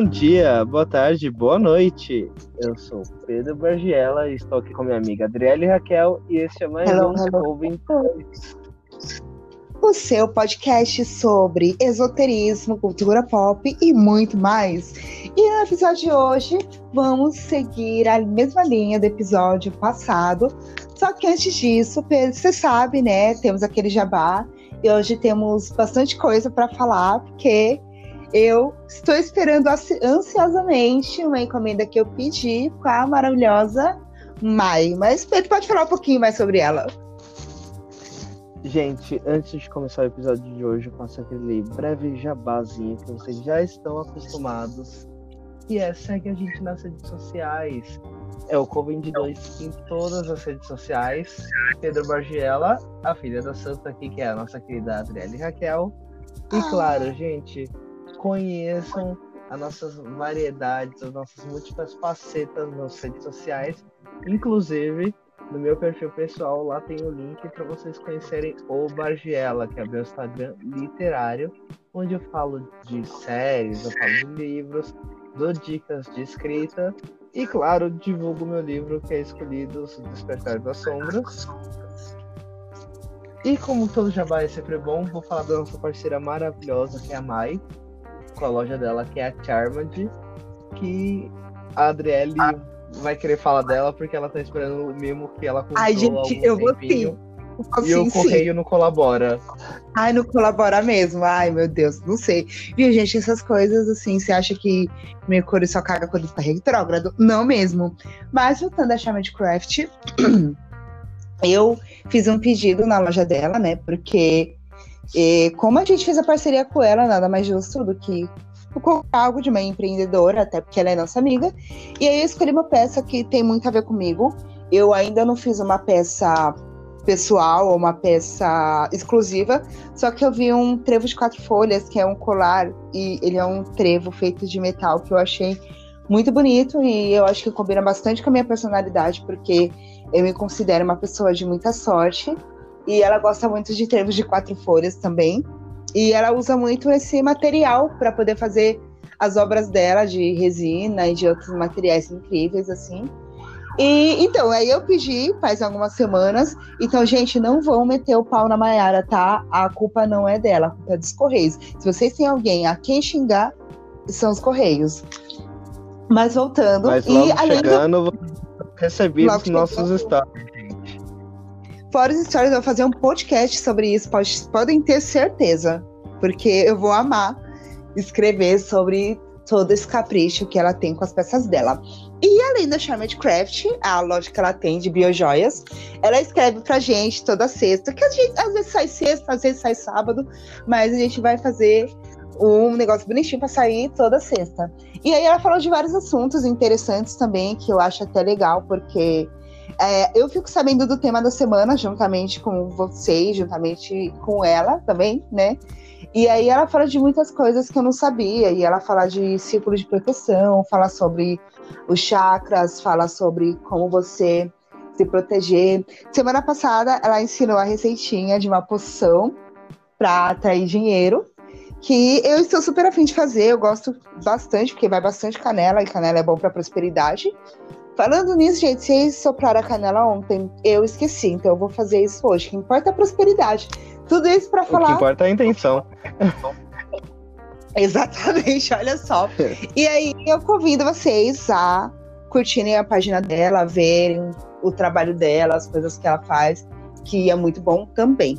Bom dia, boa tarde, boa noite. Eu sou Pedro Bargiela e estou aqui com minha amiga Adriele Raquel e este é mais hello, um hello. O seu podcast sobre esoterismo, cultura pop e muito mais. E no episódio de hoje vamos seguir a mesma linha do episódio passado. Só que antes disso, Pedro, você sabe, né? Temos aquele jabá e hoje temos bastante coisa para falar, porque eu estou esperando ansiosamente uma encomenda que eu pedi com a maravilhosa Mai. Mas Pedro pode falar um pouquinho mais sobre ela. Gente, antes de começar o episódio de hoje, eu faço aquele breve jabazinho que vocês já estão acostumados. E é, segue a gente nas redes sociais. É o Covid2 em todas as redes sociais. Pedro Bargiela, a filha da Santa aqui, que é a nossa querida Adriele Raquel. E ah. claro, gente, conheçam as nossas variedades, as nossas múltiplas facetas nas redes sociais. Inclusive, no meu perfil pessoal, lá tem o link para vocês conhecerem o Bargiela, que é meu Instagram literário, onde eu falo de séries, eu falo de livros, dou dicas de escrita e, claro, divulgo meu livro que é Escolhidos Despertar das Sombras. E como todo jabá é sempre bom, vou falar da nossa parceira maravilhosa, que é a Mai, com a loja dela, que é a Charmed, que a Adriele ah. vai querer falar dela porque ela tá esperando o mimo que ela comprou Ai, gente, eu vou sim. E o correio sim. não colabora. Ai, não colabora mesmo. Ai, meu Deus, não sei. Viu, gente, essas coisas assim, você acha que Mercúrio só caga quando está retrógrado? Não mesmo. Mas voltando a de Craft, eu fiz um pedido na loja dela, né? Porque e como a gente fez a parceria com ela, nada mais justo do que o algo de uma empreendedora, até porque ela é nossa amiga. E aí eu escolhi uma peça que tem muito a ver comigo. Eu ainda não fiz uma peça pessoal ou uma peça exclusiva, só que eu vi um trevo de quatro folhas, que é um colar, e ele é um trevo feito de metal que eu achei muito bonito e eu acho que combina bastante com a minha personalidade, porque eu me considero uma pessoa de muita sorte e ela gosta muito de trevos de quatro folhas também. E ela usa muito esse material para poder fazer as obras dela de resina e de outros materiais incríveis, assim. E então, aí eu pedi faz algumas semanas. Então, gente, não vão meter o pau na Maiara, tá? A culpa não é dela, a culpa é dos Correios. Se vocês têm alguém a quem xingar, são os Correios. Mas voltando. Mas logo e chegando, do... recebi os nossos estados. Fora as histórias, eu vou fazer um podcast sobre isso, pode, podem ter certeza. Porque eu vou amar escrever sobre todo esse capricho que ela tem com as peças dela. E além da Charmed Craft, a loja que ela tem de biojoias, ela escreve pra gente toda sexta, que gente, às vezes sai sexta, às vezes sai sábado, mas a gente vai fazer um negócio bonitinho para sair toda sexta. E aí ela falou de vários assuntos interessantes também, que eu acho até legal, porque é, eu fico sabendo do tema da semana, juntamente com vocês, juntamente com ela também, né? E aí ela fala de muitas coisas que eu não sabia. E ela fala de círculo de proteção, fala sobre os chakras, fala sobre como você se proteger. Semana passada ela ensinou a receitinha de uma poção para atrair dinheiro. Que eu estou super afim de fazer, eu gosto bastante, porque vai bastante canela, e canela é bom para prosperidade. Falando nisso, gente, vocês sopraram a canela ontem, eu esqueci, então eu vou fazer isso hoje. O que importa é a prosperidade. Tudo isso para falar. O que importa é a intenção. Exatamente, olha só. e aí eu convido vocês a curtirem a página dela, verem o trabalho dela, as coisas que ela faz, que é muito bom também.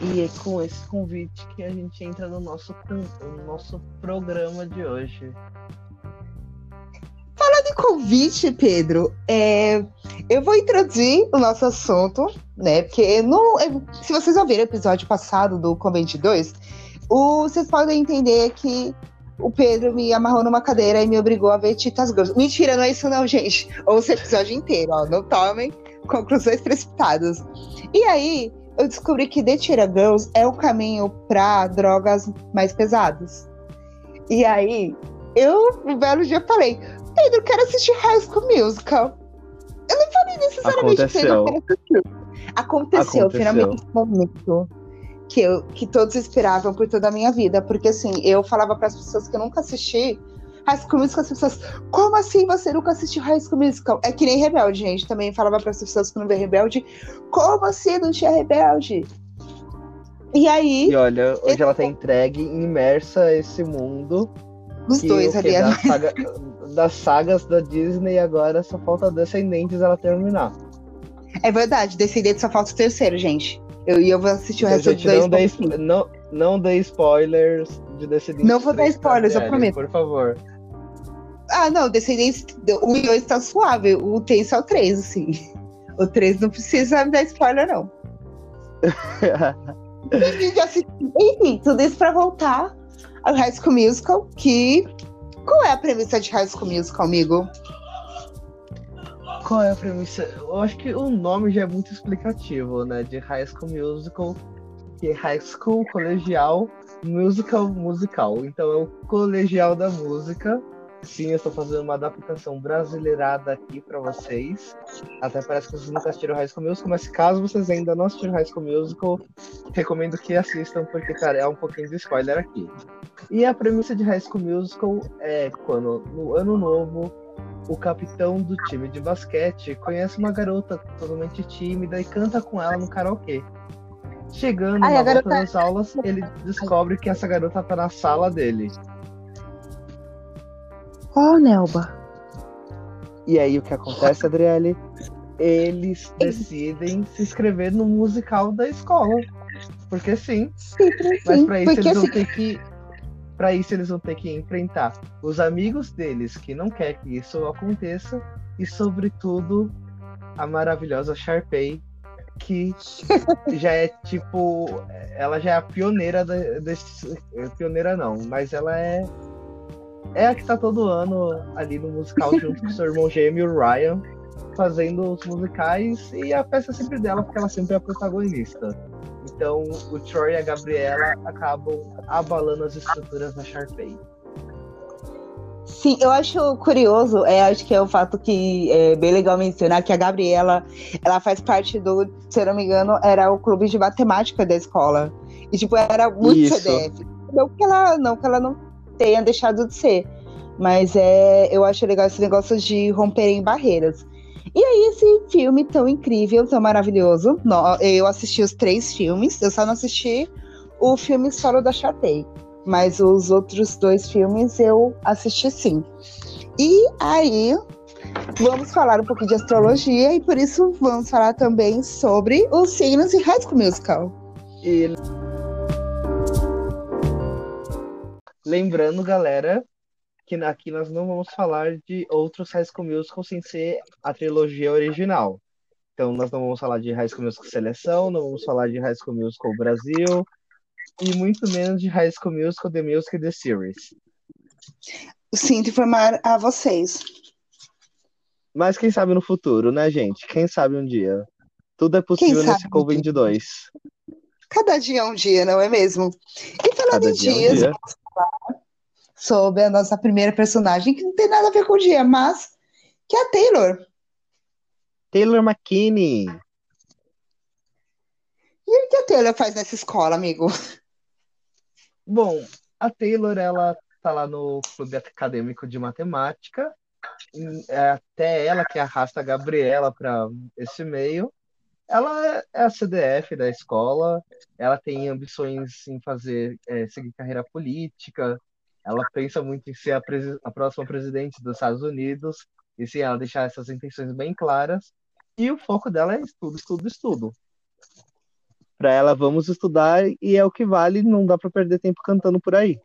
E é com esse convite que a gente entra no nosso, no nosso programa de hoje. Convite, Pedro, é, eu vou introduzir o nosso assunto, né? Porque no, se vocês ouviram o episódio passado do Convente 2, o, vocês podem entender que o Pedro me amarrou numa cadeira e me obrigou a ver Titas Girls. Mentira, não é isso não, gente. Ouça o episódio inteiro, ó. Não tomem conclusões precipitadas. E aí, eu descobri que The Tira Girls é o caminho para drogas mais pesadas. E aí, eu, um belo dia, falei: Pedro, quero assistir High School Musical. Eu não falei necessariamente Aconteceu. Pedro, Aconteceu, Aconteceu, finalmente esse momento. que, eu, que todos esperavam por toda a minha vida. Porque assim, eu falava para as pessoas que eu nunca assisti High School Musical, as pessoas, como assim você nunca assistiu High School Musical? É que nem Rebelde, gente. Também falava para as pessoas que não vê Rebelde, como assim não tinha Rebelde? E aí. E olha, hoje ela tá entregue, imersa a esse mundo. Os dois ali. Da saga, das sagas da Disney, agora só falta Descendentes ela terminar. É verdade, Descendentes só falta o terceiro, gente. Eu, e eu vou assistir o resto dos dois. Não dê, não, não dê spoilers de Descendentes. Não vou dar spoilers, eu prometo. Por favor. Ah, não, Descendentes, o 2 tá suave. O 3 é o 3, assim. O 3 não precisa me dar spoiler, não. Enfim, tudo isso pra voltar ao High School Musical, que... Qual é a premissa de High School Musical, amigo? Qual é a premissa? Eu acho que o nome já é muito explicativo, né? De High School Musical, que é High School, colegial, musical, musical. Então é o colegial da música, Sim, eu estou fazendo uma adaptação brasileirada aqui para vocês. Até parece que vocês nunca assistiram High School Musical, mas caso vocês ainda não assistiram High School Musical, recomendo que assistam, porque, cara, é um pouquinho de spoiler aqui. E a premissa de High School Musical é quando, no ano novo, o capitão do time de basquete conhece uma garota totalmente tímida e canta com ela no karaokê. Chegando Ai, na volta garota... das aulas, ele descobre que essa garota tá na sala dele. Oh, Nelba. E aí o que acontece, Adriele? Eles decidem se inscrever no musical da escola. Porque sim. sim mas para isso eles vão ter que. Para isso eles vão ter que enfrentar os amigos deles que não quer que isso aconteça. E sobretudo a maravilhosa Sharpay, que já é tipo. Ela já é a pioneira desse. Pioneira não, mas ela é é a que tá todo ano ali no musical junto com seu irmão gêmeo, Ryan, fazendo os musicais e a peça sempre dela, porque ela sempre é a protagonista. Então o Troy e a Gabriela acabam abalando as estruturas da Sharpay. Sim, eu acho curioso, é, acho que é o fato que é bem legal mencionar que a Gabriela, ela faz parte do, se eu não me engano, era o clube de matemática da escola. E tipo, era muito Isso. CDF. Não que ela não, que ela não tenha deixado de ser. Mas é, eu acho legal esse negócio de romperem barreiras. E aí, esse filme tão incrível, tão maravilhoso. Eu assisti os três filmes, eu só não assisti o filme solo da Chatei. Mas os outros dois filmes eu assisti sim. E aí, vamos falar um pouquinho de astrologia e por isso vamos falar também sobre os signos e High School Musical. E... Lembrando, galera, que aqui nós não vamos falar de outros High School Musical sem ser a trilogia original. Então, nós não vamos falar de High School Musical Seleção, não vamos falar de High School Musical Brasil, e muito menos de High School Musical The Music The Series. Sinto informar a vocês. Mas quem sabe no futuro, né, gente? Quem sabe um dia. Tudo é possível nesse Covid 2. Cada dia é um dia, não é mesmo? E falando Cada em dia dias, é um dia sobre a nossa primeira personagem, que não tem nada a ver com o dia, mas que é a Taylor. Taylor McKinney. E o que a Taylor faz nessa escola, amigo? Bom, a Taylor, ela tá lá no clube acadêmico de matemática. É até ela que arrasta a Gabriela para esse meio. Ela é a CDF da escola, ela tem ambições em fazer, é, seguir carreira política, ela pensa muito em ser a, a, próxima presidente dos Estados Unidos, e sim, ela deixar essas intenções bem claras, e o foco dela é estudo, estudo, estudo. Para ela, vamos estudar, e é o que vale, não dá para perder tempo cantando por aí.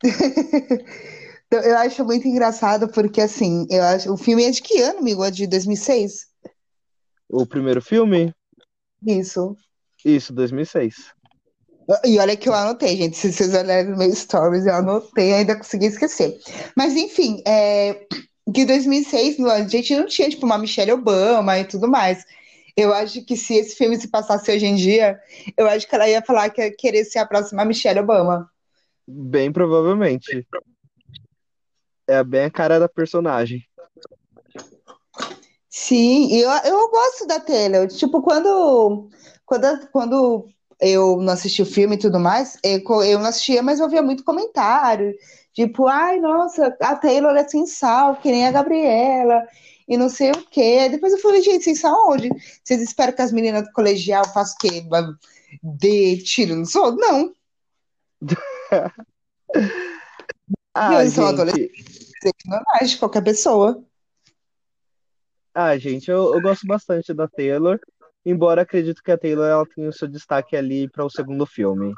então, eu acho muito engraçado, porque assim, eu acho, o filme é de que ano, amigo? É de 2006? O primeiro filme? Isso. Isso, 2006. E olha que eu anotei, gente. Se vocês olharem no meu stories, eu anotei, ainda consegui esquecer. Mas enfim, é, que 2006 a gente não tinha tipo uma Michelle Obama e tudo mais. Eu acho que se esse filme se passasse hoje em dia, eu acho que ela ia falar que ia querer ser a próxima Michelle Obama. Bem provavelmente. É bem a cara da personagem. Sim, eu, eu gosto da Taylor. Tipo, quando, quando, quando eu não assisti o filme e tudo mais, eu, eu não assistia, mas eu via muito comentário. Tipo, ai, nossa, a Taylor é sem sal, que nem a Gabriela, e não sei o quê. Depois eu falei, gente, sem sal onde? Vocês esperam que as meninas do colegial façam o quê? Dê tiro no sol? Não. ah, eles são gente. adolescentes normais de qualquer pessoa. Ah, gente, eu, eu gosto bastante da Taylor, embora acredito que a Taylor ela tenha o seu destaque ali para o segundo filme.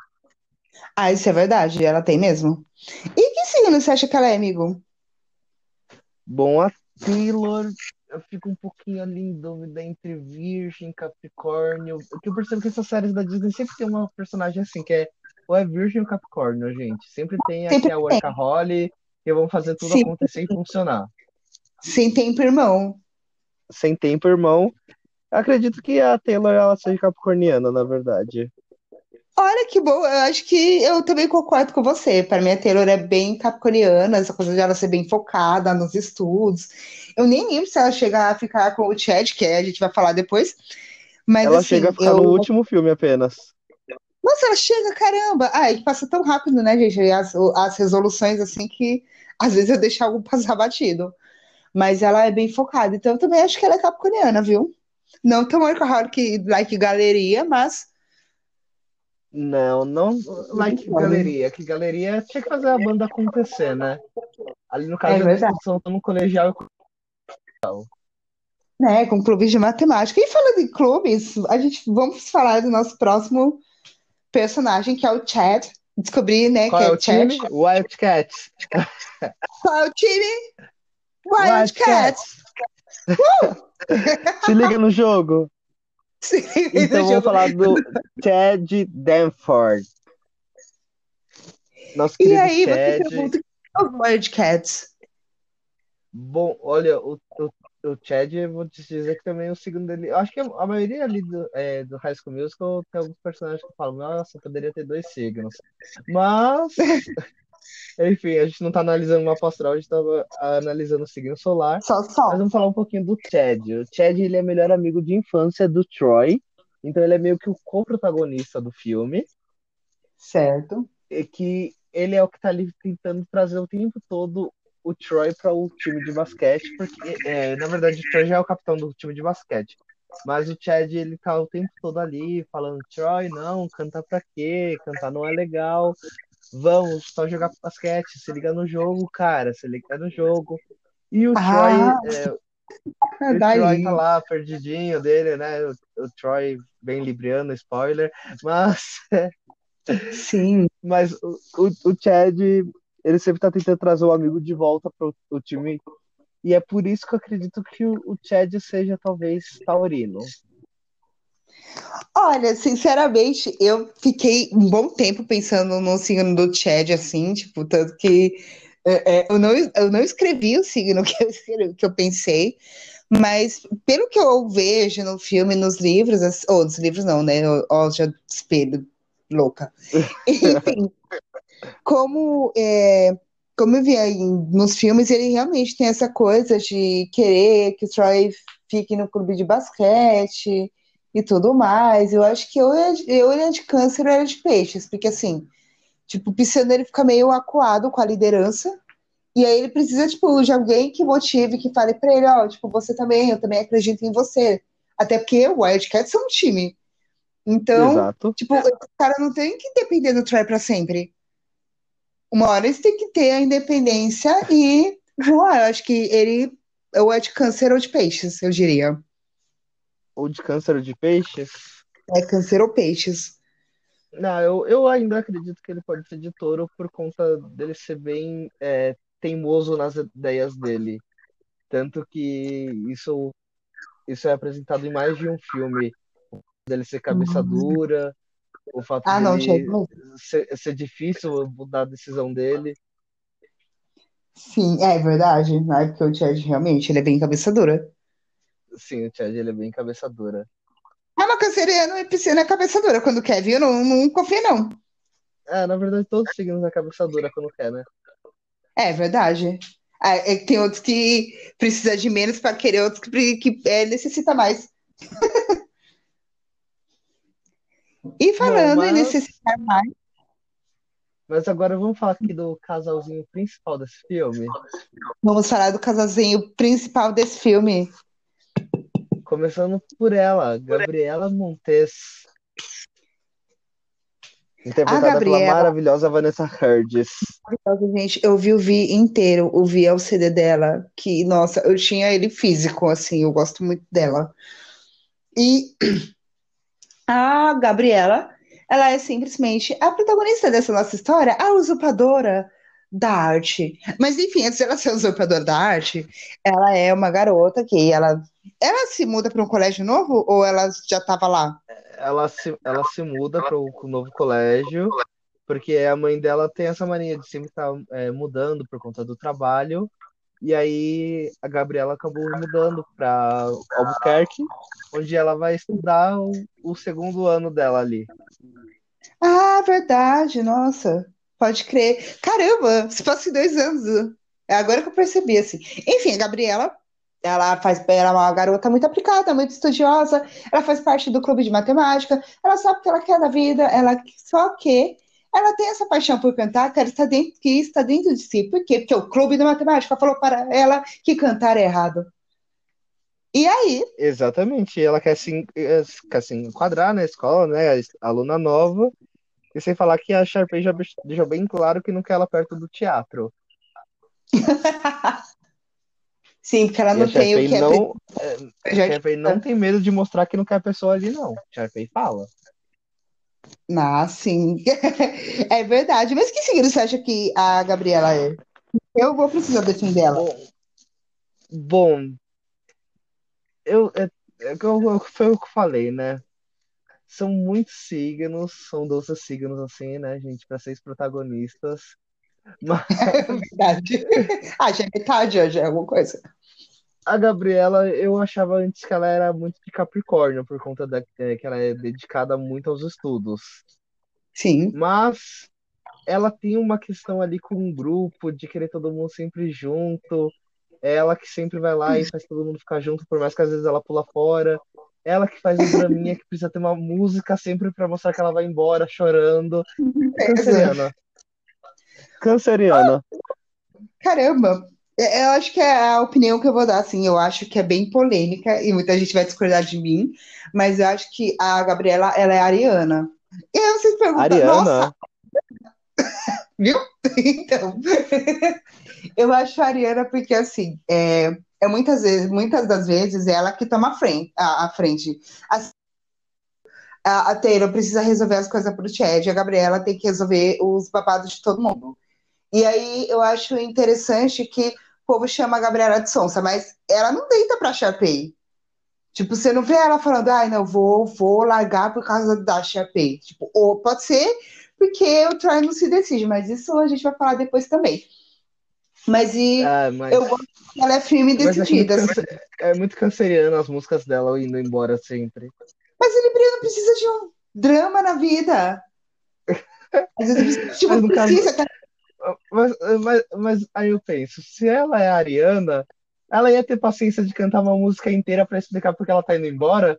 Ah, isso é verdade, ela tem mesmo. E que signo você acha que ela é, amigo? Bom, a Taylor, eu fico um pouquinho ali em dúvida entre Virgem, Capricórnio. Porque eu percebo que essas séries da Disney sempre tem uma personagem assim, que é ou é Virgem ou Capricórnio, gente. Sempre tem aqui Sempre a tem. workaholic, que vão fazer tudo Sim. acontecer e funcionar. Sem tempo, irmão. Sem tempo, irmão. Acredito que a Taylor ela seja capricorniana, na verdade. Olha que boa, eu acho que eu também concordo com você. Para mim, a Taylor é bem capricorniana, essa coisa de ela ser bem focada nos estudos. Eu nem lembro se ela chega a ficar com o Chad, que é, a gente vai falar depois. Mas Ela assim, chega a ficar eu. no último filme apenas. Nossa, ela chega, caramba! Ai, passa tão rápido, né, gente? As, as resoluções, assim, que às vezes eu deixo algo passar batido. Mas ela é bem focada, então eu também acho que ela é capricorniana, viu? Não tão workaholic like galeria, mas Não, não like galeria. Que galeria tinha que fazer a banda acontecer, né? Ali no caso É discussão tá no colegial né, com clubes de matemática. E falando em clubes, a gente vamos falar do nosso próximo personagem, que é o Chad. Descobri, né, Qual que é é o Chad. time? Wildcats. Qual é o time? Wildcats. Se liga no jogo. Então no vamos jogo. falar do Chad Danford. Nosso E aí, você Chad. pergunta, o que são os Wildcats? Bom, olha, o, o, o Chad, eu vou te dizer que também o segundo dele. Eu acho que a maioria ali do, é, do High School Musical tem alguns personagens que falam, nossa, poderia ter dois signos. Mas, enfim, a gente não tá analisando uma astral, a gente tava analisando o signo solar. Só Mas sol. vamos falar um pouquinho do Chad. O Chad, ele é melhor amigo de infância do Troy. Então ele é meio que o co-protagonista do filme. Certo. E que ele é o que tá ali tentando trazer o tempo todo o Troy para o time de basquete, porque é, na verdade o Troy já é o capitão do time de basquete. Mas o Chad, ele tá o tempo todo ali falando, Troy, não, cantar pra quê? Cantar não é legal. Vamos só jogar basquete, se liga no jogo, cara, se liga no jogo. E o Ah, Troy, é, o daí. Troy tá lá, perdidinho dele, né? O, o Troy bem libriano, spoiler. Mas, Sim. mas o, o, o Chad, ele sempre tá tentando trazer o amigo de volta pro o time. E é por isso que eu acredito que o, o Chad seja talvez taurino. Olha, sinceramente, eu fiquei um bom tempo pensando no signo do Chad, assim, tipo, tanto que é, é, eu não, eu não escrevi o signo que eu, que eu pensei, mas pelo que eu vejo no filme, nos livros, ou nos livros não, né? Ó, já espelho, louca. Enfim, como, é, como eu vi aí nos filmes, ele realmente tem essa coisa de querer que o Troy fique no clube de basquete e tudo mais. Eu acho que eu, eu é de câncer ele é de peixes, porque assim, tipo, o pisciano ele fica meio acuado com a liderança, e aí ele precisa, tipo, de alguém que motive, que fale pra ele, ó, tipo, você também, eu também acredito em você. Até porque o Wildcats são um time. Então, Exato. tipo, esse cara não tem que depender do Troy pra sempre. Uma hora eles têm que ter a independência e voar. Eu acho que ele ou é de câncer ou de peixes, eu diria. Ou de câncer de peixes. É câncer ou peixes. Não, eu, eu ainda acredito que ele pode ser de touro por conta dele ser bem é, teimoso nas ideias dele. Tanto que isso, isso é apresentado em mais de um filme. Dele ser cabeça dura, o fato Ah, não, ser, ser difícil mudar a decisão dele. Sim, é verdade. É porque o Chad realmente ele é bem cabeça dura. Sim, o Chad ele é bem cabeça dura. Ah, mas canceriano e pisciano é cabeça dura quando quer, viu? Não, não confia, não. É, na verdade, todos os signos é cabeça dura quando quer, né? É verdade. Ah, é que tem outros que precisa de menos para querer, outros que, que é, necessita mais. E falando Bom, em mas- necessitar mais, Mas agora vamos falar aqui do casalzinho principal desse filme. vamos falar do casalzinho principal desse filme. Começando por ela, Gabriela Montes. Interpretada pela Gabriela. maravilhosa Vanessa Hudgens. Gente, eu vi o Vi inteiro, o Vi é o CD dela, que, nossa, eu tinha ele físico, assim, eu gosto muito dela. E a Gabriela, ela é simplesmente a protagonista dessa nossa história, a usurpadora da arte. Mas, enfim, antes dela ser usurpadora da arte, ela é uma garota que ela, ela se muda para um colégio novo ou ela já estava lá? Ela se, ela se muda para o novo colégio, porque a mãe dela tem essa mania de sempre estar é, mudando por conta do trabalho. E aí a Gabriela acabou mudando para Albuquerque, onde ela vai estudar o, o segundo ano dela ali. Ah, verdade, nossa, pode crer. Caramba, se fosse dois anos. É agora que eu percebi, assim. Enfim, a Gabriela, ela faz, ela é uma garota muito aplicada, muito estudiosa, ela faz parte do clube de matemática, ela sabe o que ela quer da vida, ela só que ela tem essa paixão por cantar, que está dentro, que está dentro de si. Por quê? Porque o clube de matemática falou para ela que cantar é errado. E aí, Exatamente, ela quer se, eh, quer se enquadrar na escola, né? Aluna nova, e sem falar que a Sharpay já deixou bem claro que não quer ela perto do teatro. sim, porque ela não a tem o que é não, a Já- Sharpay não tem medo de mostrar que não quer a pessoa ali, não. A Sharpay fala. Ah, sim. É verdade. Mas que signo você acha que a Gabriela é? Eu vou precisar defender ela. Bom, bom eu, é, é eu- foi o que eu falei, né? São muitos signos, são 12 signos assim, né, gente, para seis protagonistas. Mas É verdade. Ah, já é metade, já é alguma coisa. a Gabriela, eu achava antes que ela era muito de Capricórnio, por conta da, é, que ela é dedicada muito aos estudos. Sim. Mas ela tem uma questão ali com um grupo, de querer todo mundo sempre junto. É ela que sempre vai lá e faz todo mundo ficar junto, por mais que às vezes ela pula fora. Ela que faz o draminha que precisa ter uma música sempre pra mostrar que ela vai embora chorando. Canceriana. Canceriana. Caramba. É, Eu acho que é a opinião que eu vou dar, assim, eu acho que é bem polêmica e muita gente vai discordar de mim, mas eu acho que a Gabriela, ela é ariana. E aí você pergunta, nossa, Ariana. Viu? Então, eu acho a Ariana porque, assim, é, é muitas vezes, muitas das vezes, ela que toma a frente. A, a frente. A, a Taylor precisa resolver as coisas pro Chad, a Gabriela tem que resolver os babados de todo mundo. E aí eu acho interessante que o povo chama a Gabriela de sonsa, mas ela não deita pra Sharpay. Tipo, você não vê ela falando, ai, não, vou, vou largar por causa da Sharpay. Tipo, ou pode ser porque o Troy não se decide, mas isso a gente vai falar depois também. Mas e Ah, mas, eu gosto que ela é firme e é, muito decidida. é muito canceriana as músicas dela indo embora sempre. Mas ele não precisa de um drama na vida. Às vezes, tipo, Mas caso- precisa, cara. Mas, mas, mas aí eu penso, se ela é a Ariana, ela ia ter paciência de cantar uma música inteira pra explicar porque ela tá indo embora?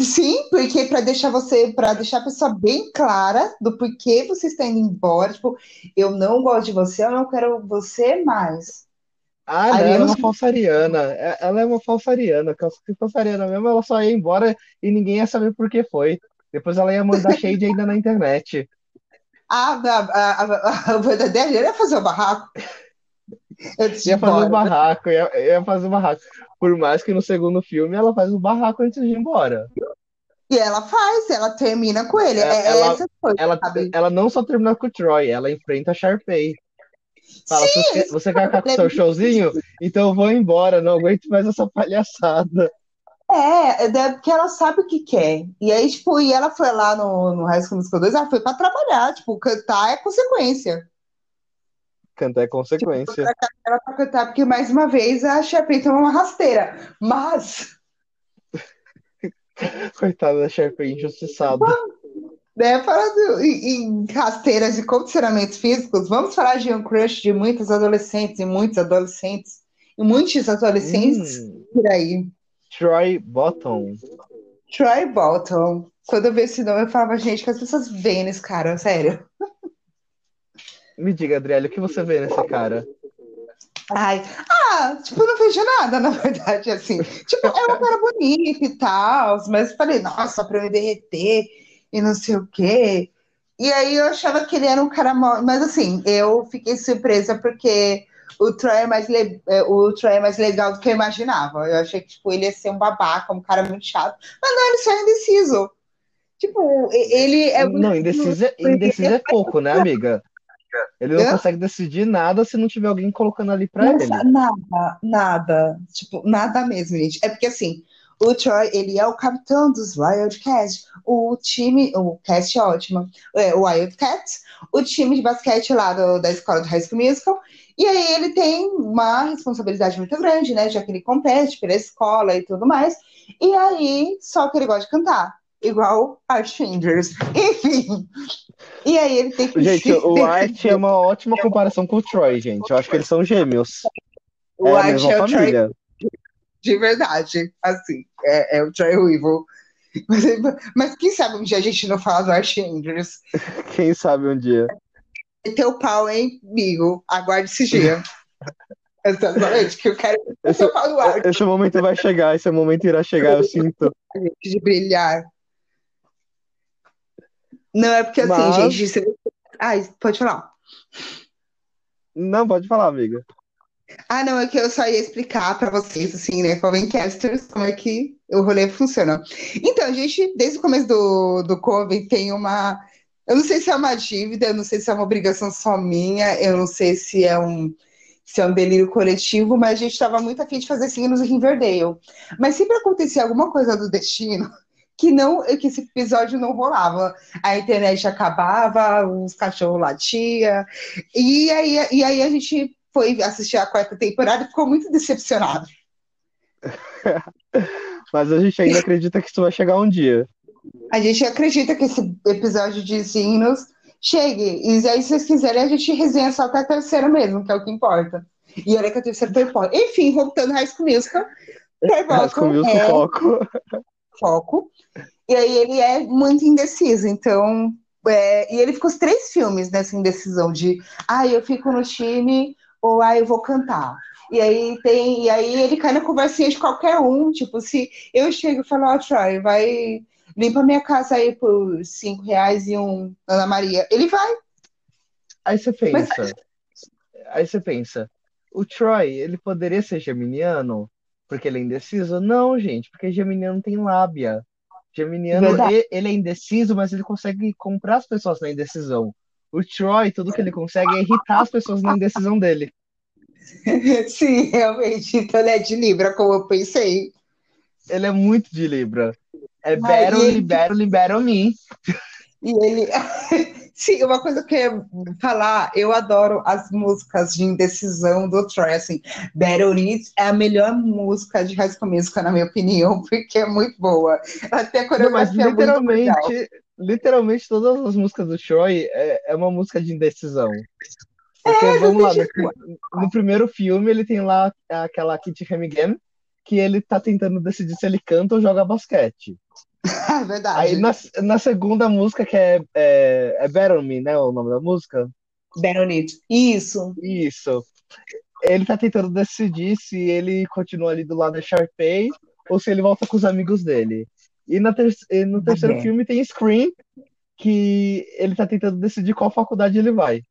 Sim, porque para deixar você, para deixar a pessoa bem clara do porquê você está indo embora, tipo, eu não gosto de você, eu não quero você mais. Ah, não, Ariana- ela é uma falsa Ariana. É- Ela é uma falsa Ariana. que Se fosse Ariana mesmo, ela só ia embora e ninguém ia saber por que foi. Depois ela ia mandar shade ainda na internet. A, a, a, a, a verdadeira ia fazer o barraco. Eu disse, Ia fazer um barraco, ia, ia fazer um barraco. Por mais que no segundo filme ela faz o barraco antes de ir embora. E ela faz, ela termina com ele. É, É, ela- essa coisa, Ela, sabe? ela não só termina com o Troy, ela enfrenta a Sharpay. Fala, Sim, você, você quer ficar com o seu showzinho? Então eu vou embora, não aguento mais essa palhaçada. É, é porque ela sabe o que quer. E aí, tipo, e ela foi lá no, no High School Musical 2, ela foi pra trabalhar, tipo, cantar é consequência. Cantar é consequência. Ela pra cantar, porque mais uma vez a Sharpay tomou uma rasteira. Mas, Coitada da Sharpay, injustiçada. né, falando em, em rasteiras e condicionamentos físicos, vamos falar de um crush de muitos adolescentes e muitos adolescentes e muitos adolescentes Hum, por aí. Troy Bottom. Troy Bolton. Quando eu vi esse nome, eu falava, gente, que as pessoas veem nesse cara, sério. Me diga, Adriele, o que você vê nesse cara? Ai, ah, tipo, não vejo nada, na verdade, assim. Tipo, é um cara bonito e tal, mas falei, nossa, pra eu me derreter e não sei o quê. E aí eu achava que ele era um cara mó... Mas assim, eu fiquei surpresa porque o Troy é mais, le... É, o Troy é mais legal do que eu imaginava. Eu achei que tipo, ele ia ser um babaca, um cara muito chato. Mas não, ele só é indeciso. Tipo, ele é. Não, indeciso é, indeciso é pouco, né, amiga? Ele não consegue decidir nada se não tiver alguém colocando ali pra ele. Nada, nada. Tipo, nada mesmo, gente. É porque assim, o Troy, ele é o capitão dos Wildcats. O time, o cast é ótimo. É, o Wildcats, o time de basquete lá do, da escola do High School Musical. E aí ele tem uma responsabilidade muito grande, né? Já que ele compete pela escola e tudo mais. E aí, só que ele gosta de cantar igual Art Fingers. Enfim. E aí ele tem que. Gente, o Art é uma ótima comparação com o Troy, gente. Eu acho que eles são gêmeos. O é Art é o família. Troy de verdade. Assim, é, é o Troy Weevil. Mas, mas, quem sabe um dia a gente não fala do Art Fingers? Quem sabe um dia? Teu pau, hein, amigo? Aguarde esse dia. Exatamente, que eu quero esse, esse momento vai chegar, esse momento irá chegar, eu sinto. De brilhar. Não, é porque assim, Mas... gente. Você... Ai, pode falar. Não, pode falar, amiga. Ah, não, é que eu só ia explicar para vocês, assim, né, Covencasters, como é que o rolê funciona. Então, a gente, desde o começo do, do Coven, tem uma. Eu não sei se é uma dívida, eu não sei se é uma obrigação só minha, eu não sei se é um, se é um delírio coletivo, mas a gente estava muito afim de fazer signos em Riverdale. Mas sempre acontecia alguma coisa do destino que não que esse episódio não rolava. A internet acabava, os cachorros latiam. E aí, e aí a gente foi assistir a quarta temporada e ficou muito decepcionado. Mas a gente ainda acredita que isso vai chegar um dia. A gente acredita que esse episódio de signos chegue. E aí, se vocês quiserem, a gente resenha só até a terceira mesmo, que é o que importa. E olha que a terceira temporada. Enfim, voltando High School Musical. High School Musical é... foco foco. E aí ele é muito indeciso. Então, é, e ele ficou os três filmes nessa indecisão de ah, eu fico no time ou ah, eu vou cantar. E aí tem, e aí ele cai na conversinha de qualquer um, tipo, se eu chego e falo, ó, oh, Troy, vai limpa minha casa aí por cinco reais e um Ana Maria, ele vai. Aí você pensa, Mas... aí você pensa, o Troy, ele poderia ser geminiano? porque ele é indeciso? Não, gente, porque Geminiano tem lábia. Geminiano, ele, ele, é indeciso, mas ele consegue comprar as pessoas na indecisão. O Troy, tudo que ele consegue é irritar as pessoas na indecisão dele. Sim, realmente. Então ele é de Libra, como eu pensei. Ele é muito de Libra. É ele... libero, libero me. E ele. Sim, uma coisa que eu ia falar, eu adoro as músicas de indecisão do Troy, assim, Battle It é a melhor música de High School Musical, na minha opinião, porque é muito boa. Até a coreografia Não, literalmente, literalmente todas as músicas do Troy é, é uma música de indecisão. Porque, é, vamos lá, no, no, primeiro filme ele tem lá aquela Kitty Hemingway, que ele tá tentando decidir se ele canta ou joga basquete. É verdade. Aí na, na segunda música, que é, é, é Better Me, né? O nome da música? Better It. Isso. Isso. Ele tá tentando decidir se ele continua ali do lado da Sharpay ou se ele volta com os amigos dele. E na ter no terceiro filme tem Scream, que ele tá tentando decidir qual faculdade ele vai.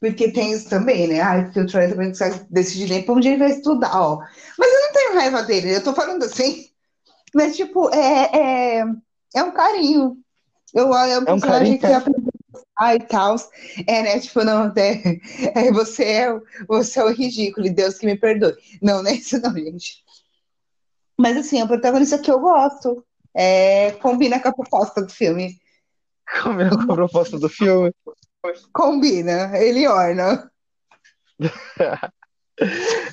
Porque tem isso também, né? Ai, porque o Troy também não consegue decidir nem pra onde ele vai estudar, ó. Mas eu não tenho raiva dele, eu tô falando assim mas, tipo, é, é, é um carinho. Eu, é um personagem que aprendeu a e tal. É, né? Tipo, não, é, é, você, é, você é o ridículo, e Deus que me perdoe. Não, não é isso não, gente. Mas, assim, é o protagonista que eu gosto. É, combina com a proposta do filme. Combina com a proposta do filme? Combina, ele orna.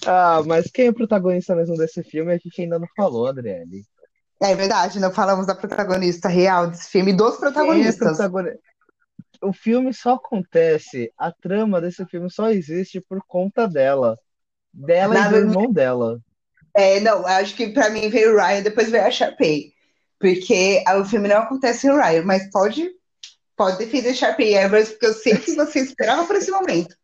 ah, mas quem é o protagonista mesmo desse filme a gente ainda não falou, Adriele. É verdade, não falamos da protagonista real desse filme, dos protagonistas. É o filme só acontece, a trama desse filme só existe por conta dela. Dela e do irmão dela. É, não, acho que pra mim veio o Ryan, depois veio a Sharpay. Porque o filme não acontece em Ryan, mas pode, pode defender Sharpay Evans, porque eu sei que você esperava por esse momento.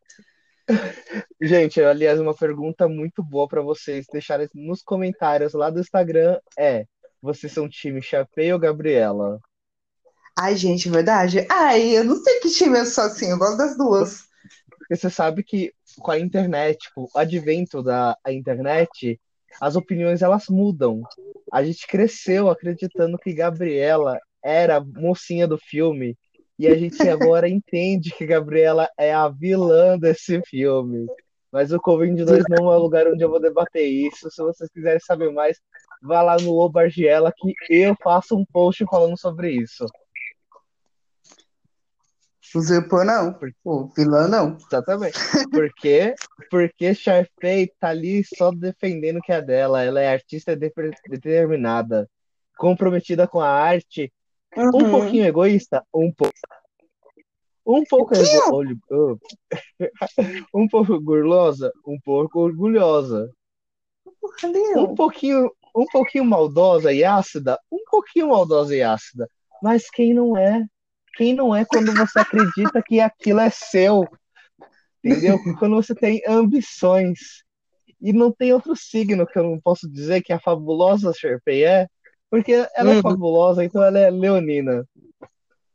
Gente, aliás, uma pergunta muito boa para vocês deixarem nos comentários lá do Instagram é: vocês são time Sharpay ou Gabriela? Ai, gente, verdade. Ai, eu não sei que time eu sou assim, eu gosto das duas. Porque você sabe que com a internet, tipo, o advento da internet, as opiniões elas mudam. A gente cresceu acreditando que Gabriela era a mocinha do filme e a gente agora entende que Gabriela é a vilã desse filme. Mas o Covid 2 não é o lugar onde eu vou debater isso. Se vocês quiserem saber mais, vá lá no Obargiela que eu faço um post falando sobre isso. Usurpou não, o vilã não. Exatamente. Porque, porque Sharpay tá ali só defendendo que é dela. Ela é artista determinada, comprometida com a arte, uhum. um pouquinho egoísta, um pouco. Um pouco ego... um pouco orgulhosa, um pouco orgulhosa. Um pouquinho, um pouquinho maldosa e ácida, um pouquinho maldosa e ácida. Mas quem não é? quem não é quando você acredita que aquilo é seu. Entendeu? Quando você tem ambições. E não tem outro signo que eu não posso dizer que a fabulosa Sherpay é, porque ela é uhum. fabulosa, então ela é leonina.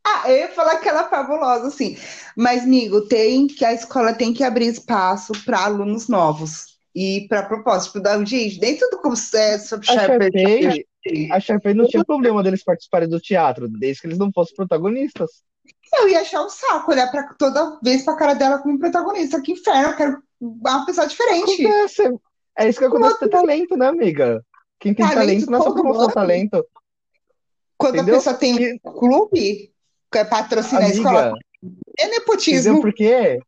Ah, eu ia falar que ela é fabulosa, sim. Mas, amigo, tem que a escola tem que abrir espaço para alunos novos. E para propósito, da gente, dentro do curso é, sobre a Sharpay, a Sharpay não tinha problema deles participarem do teatro, desde que eles não fossem protagonistas. Eu ia achar um saco olhar pra, toda vez pra cara dela como protagonista. Que inferno, eu quero uma pessoa diferente. Acontece. É isso que acontece ter talento, né, amiga? Quem tem talento, talento não é só pra mostrar talento. Quando Entendeu? a pessoa tem um clube que é patrocinar a escola, é nepotismo. Entendeu por quê?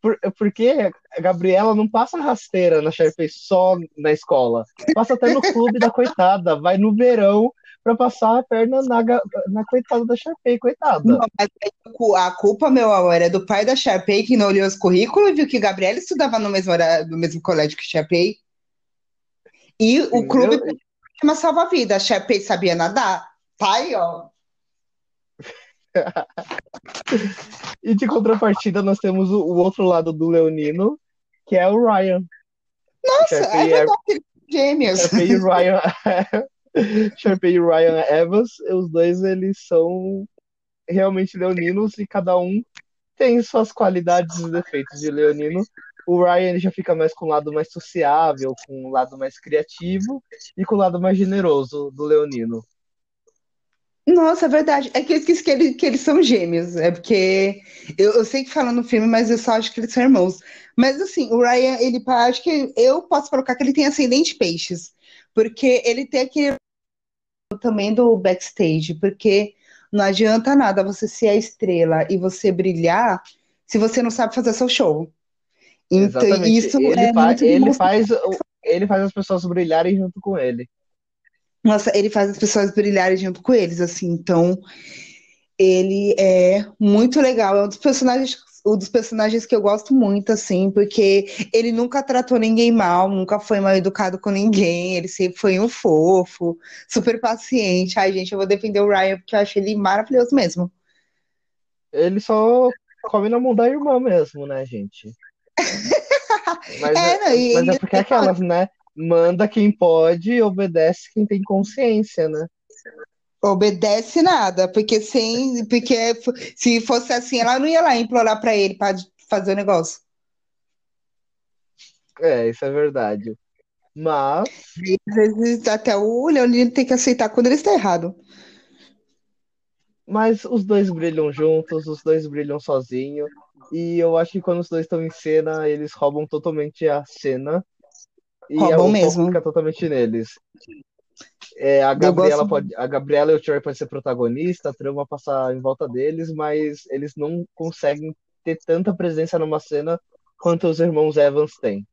Por, porque a Gabriela não passa rasteira na Sharpay só na escola. Passa até no clube da coitada. Vai no verão para passar a perna na, na coitada da Sharpay, coitada. Não, a culpa, meu amor, é do pai da Sharpay que não olhou os currículos e viu que Gabriela estudava no mesmo, no mesmo colégio que Sharpay. E Entendeu? o clube chama salva-vida. A Sharpay sabia nadar. Tá aí, ó. e de contrapartida, nós temos o, o, outro lado do Leonino, que é o Ryan. Nossa, é verdade, gêmeos. Sharpay e Ryan, Sharpay e Ryan Evans, os dois eles são realmente leoninos e cada um tem suas qualidades e defeitos de leonino. O Ryan ele já fica mais com o lado mais sociável, com o lado mais criativo e com o lado mais generoso do leonino. Nossa, é verdade. É que eu esqueci que, ele, que eles são gêmeos. É porque eu, eu sei que fala no filme, mas eu só acho que eles são irmãos. Mas assim, o Ryan, ele acho que eu posso colocar que ele tem ascendente peixes. Porque ele tem aquele também do backstage, porque não adianta nada você ser a estrela e você brilhar se você não sabe fazer seu show. Então, Exatamente. isso ele é faz, ele faz ele faz as pessoas brilharem junto com ele. Nossa, ele faz as pessoas brilharem junto com eles, assim. Então, ele é muito legal. É um dos personagens, um dos personagens que eu gosto muito, assim, porque ele nunca tratou ninguém mal, nunca foi mal educado com ninguém. Ele sempre foi um fofo, super paciente. Ai, gente, eu vou defender o Ryan porque eu acho ele maravilhoso mesmo. Ele só come na mão da irmã mesmo, né, gente? Mas é, é, mas é porque aquelas, né? manda quem pode e obedece quem tem consciência, né? Obedece nada, porque sem, porque se fosse assim, ela não ia lá implorar para ele para fazer o negócio. É, isso é verdade. Mas às vezes até o Leonino tem que aceitar quando ele está errado. Mas os dois brilham juntos, os dois brilham sozinhos. E eu acho que quando os dois estão em cena, eles roubam totalmente a cena. E Roubam é mesmo. fica totalmente neles. É, a, Gabriela pode, a Gabriela e o Troy podem ser protagonistas, a trama passar em volta deles, mas eles não conseguem ter tanta presença numa cena quanto os irmãos Evans têm.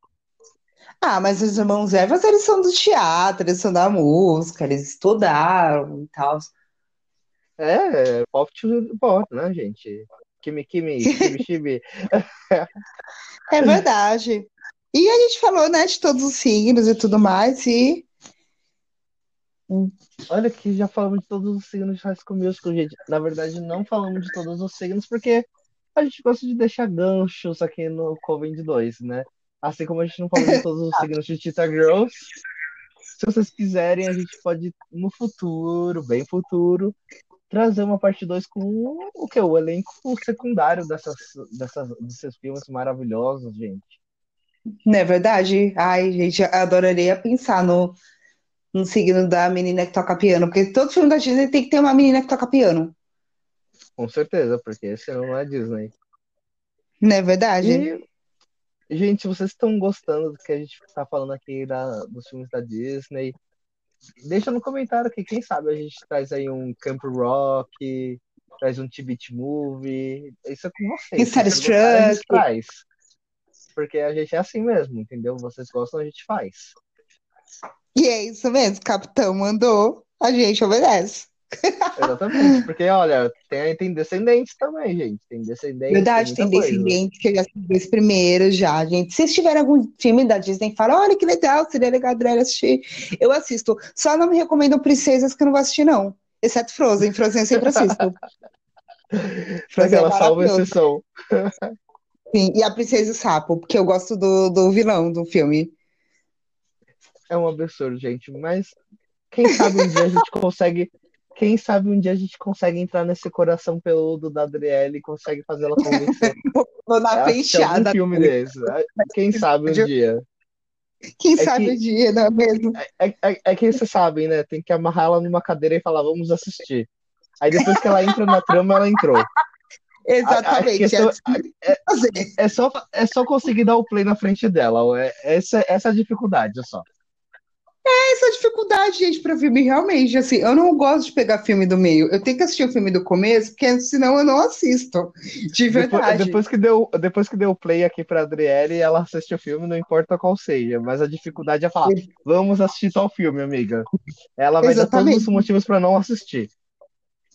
Ah, mas os irmãos Evans, eles são do teatro, eles são da música, eles estudaram e tal. É, pop to pop, né, gente? Kimi, kimi, kimi, kimi. é verdade. E a gente falou, né, de todos os signos e tudo mais, e Olha que já falamos de todos os signos de High School Musical, gente. Na verdade, não falamos de todos os signos porque a gente gosta de deixar ganchos aqui no Coven de 2, né? Assim como a gente não falou de todos os signos de Tita Girls. Se vocês quiserem, a gente pode, no futuro, bem futuro, trazer uma parte 2 com o que? O elenco secundário dessas, dessas, desses filmes maravilhosos, gente. Não é verdade? Ai, gente, adoraria pensar no, no signo da menina que toca piano, porque todo filme da Disney tem que ter uma menina que toca piano. Com certeza, porque esse não é Disney. Não é verdade? E, gente, vocês estão gostando do que a gente está falando aqui da, dos filmes da Disney? Deixa no comentário aqui, quem sabe a gente traz aí um Camp Rock, traz um Tibit Movie. Isso é com vocês. Starstruck. A gente traz. Porque a gente é assim mesmo, entendeu? Vocês gostam, a gente faz. E é isso mesmo, capitão mandou, a gente obedece. Exatamente, porque olha, tem, tem descendentes também, gente. Tem descendentes. Verdade, tem, tem descendentes que eu já assisti esse primeiro já, gente. Se tiver algum filme da Disney, fala, olha que legal, seria legal Adriana assistir. Eu assisto. Só não me recomendo princesas que eu não vou assistir, não. Exceto Frozen. Frozen eu sempre assisto. Frozen ela é salva exceção. Sim, e a Princesa e o Sapo, porque eu gosto do, do vilão do filme. É um absurdo, gente. Mas quem sabe um dia a gente consegue quem sabe um dia a gente consegue entrar nesse coração peludo da Adriele e consegue fazer ela convencer. Vou dar penteada. Um filme desse. Quem sabe um dia. Quem é sabe que, um dia, não é mesmo? É, é, é que vocês sabem, né? Tem que amarrar ela numa cadeira e falar, vamos assistir. Aí depois que ela entra na trama, ela entrou. Exatamente. A, a é, é, só, é só conseguir dar o play na frente dela. É, essa, essa é a dificuldade, só. É essa dificuldade, gente, para filme, realmente. Assim, eu não gosto de pegar filme do meio. Eu tenho que assistir o filme do começo, porque senão eu não assisto. De verdade. Depois, depois que, deu, depois que deu play aqui pra Adriele, ela assiste o filme, não importa qual seja. Mas a dificuldade é falar: vamos assistir tal filme, amiga. Ela vai Exatamente. dar todos os motivos para não assistir.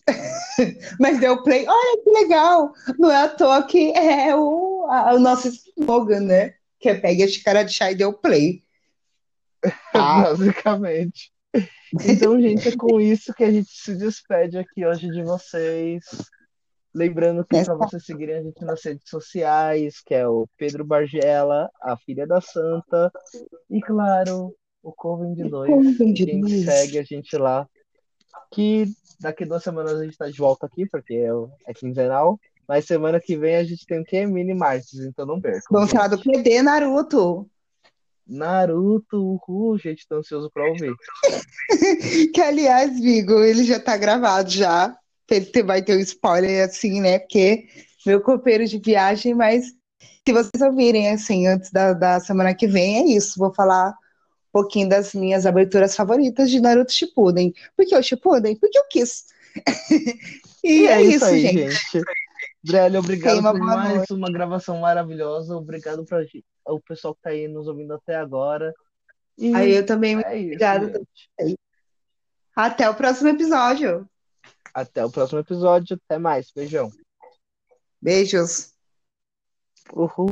Mas deu play, olha que legal! Não é à toa que é o, a, o nosso slogan, né? Que é pegue a xícara de chá e deu play. Ah. Basicamente. Então, gente, é com isso que a gente se despede aqui hoje de vocês. Lembrando que para vocês seguirem a gente nas redes sociais, que é o Pedro Bargela, a filha da Santa, e claro, o Coven de Dois. Quem segue a gente lá. Que daqui duas semanas a gente está de volta aqui, porque é, é quinzenal. Mas semana que vem a gente tem o que? Mini Martes, então não perca. Vamos falar do PD Naruto. Naruto, uhul, gente, tô ansioso pra ouvir. que, aliás, Vigo, ele já tá gravado já. Ele vai ter um spoiler assim, né? Porque meu copeiro de viagem, mas se vocês ouvirem, assim, antes da, da semana que vem, é isso. Vou falar um pouquinho das minhas aberturas favoritas de Naruto Shippuden. Por que o Shippuden? Porque eu quis. e, e, é, é isso, isso aí, gente. gente. Brélio, obrigado por mais noite. uma gravação maravilhosa. Obrigado para o pessoal que está aí nos ouvindo até agora. E aí eu também, é obrigada. Até o próximo episódio. Até o próximo episódio. Até mais. Beijão. Beijos. Uhul.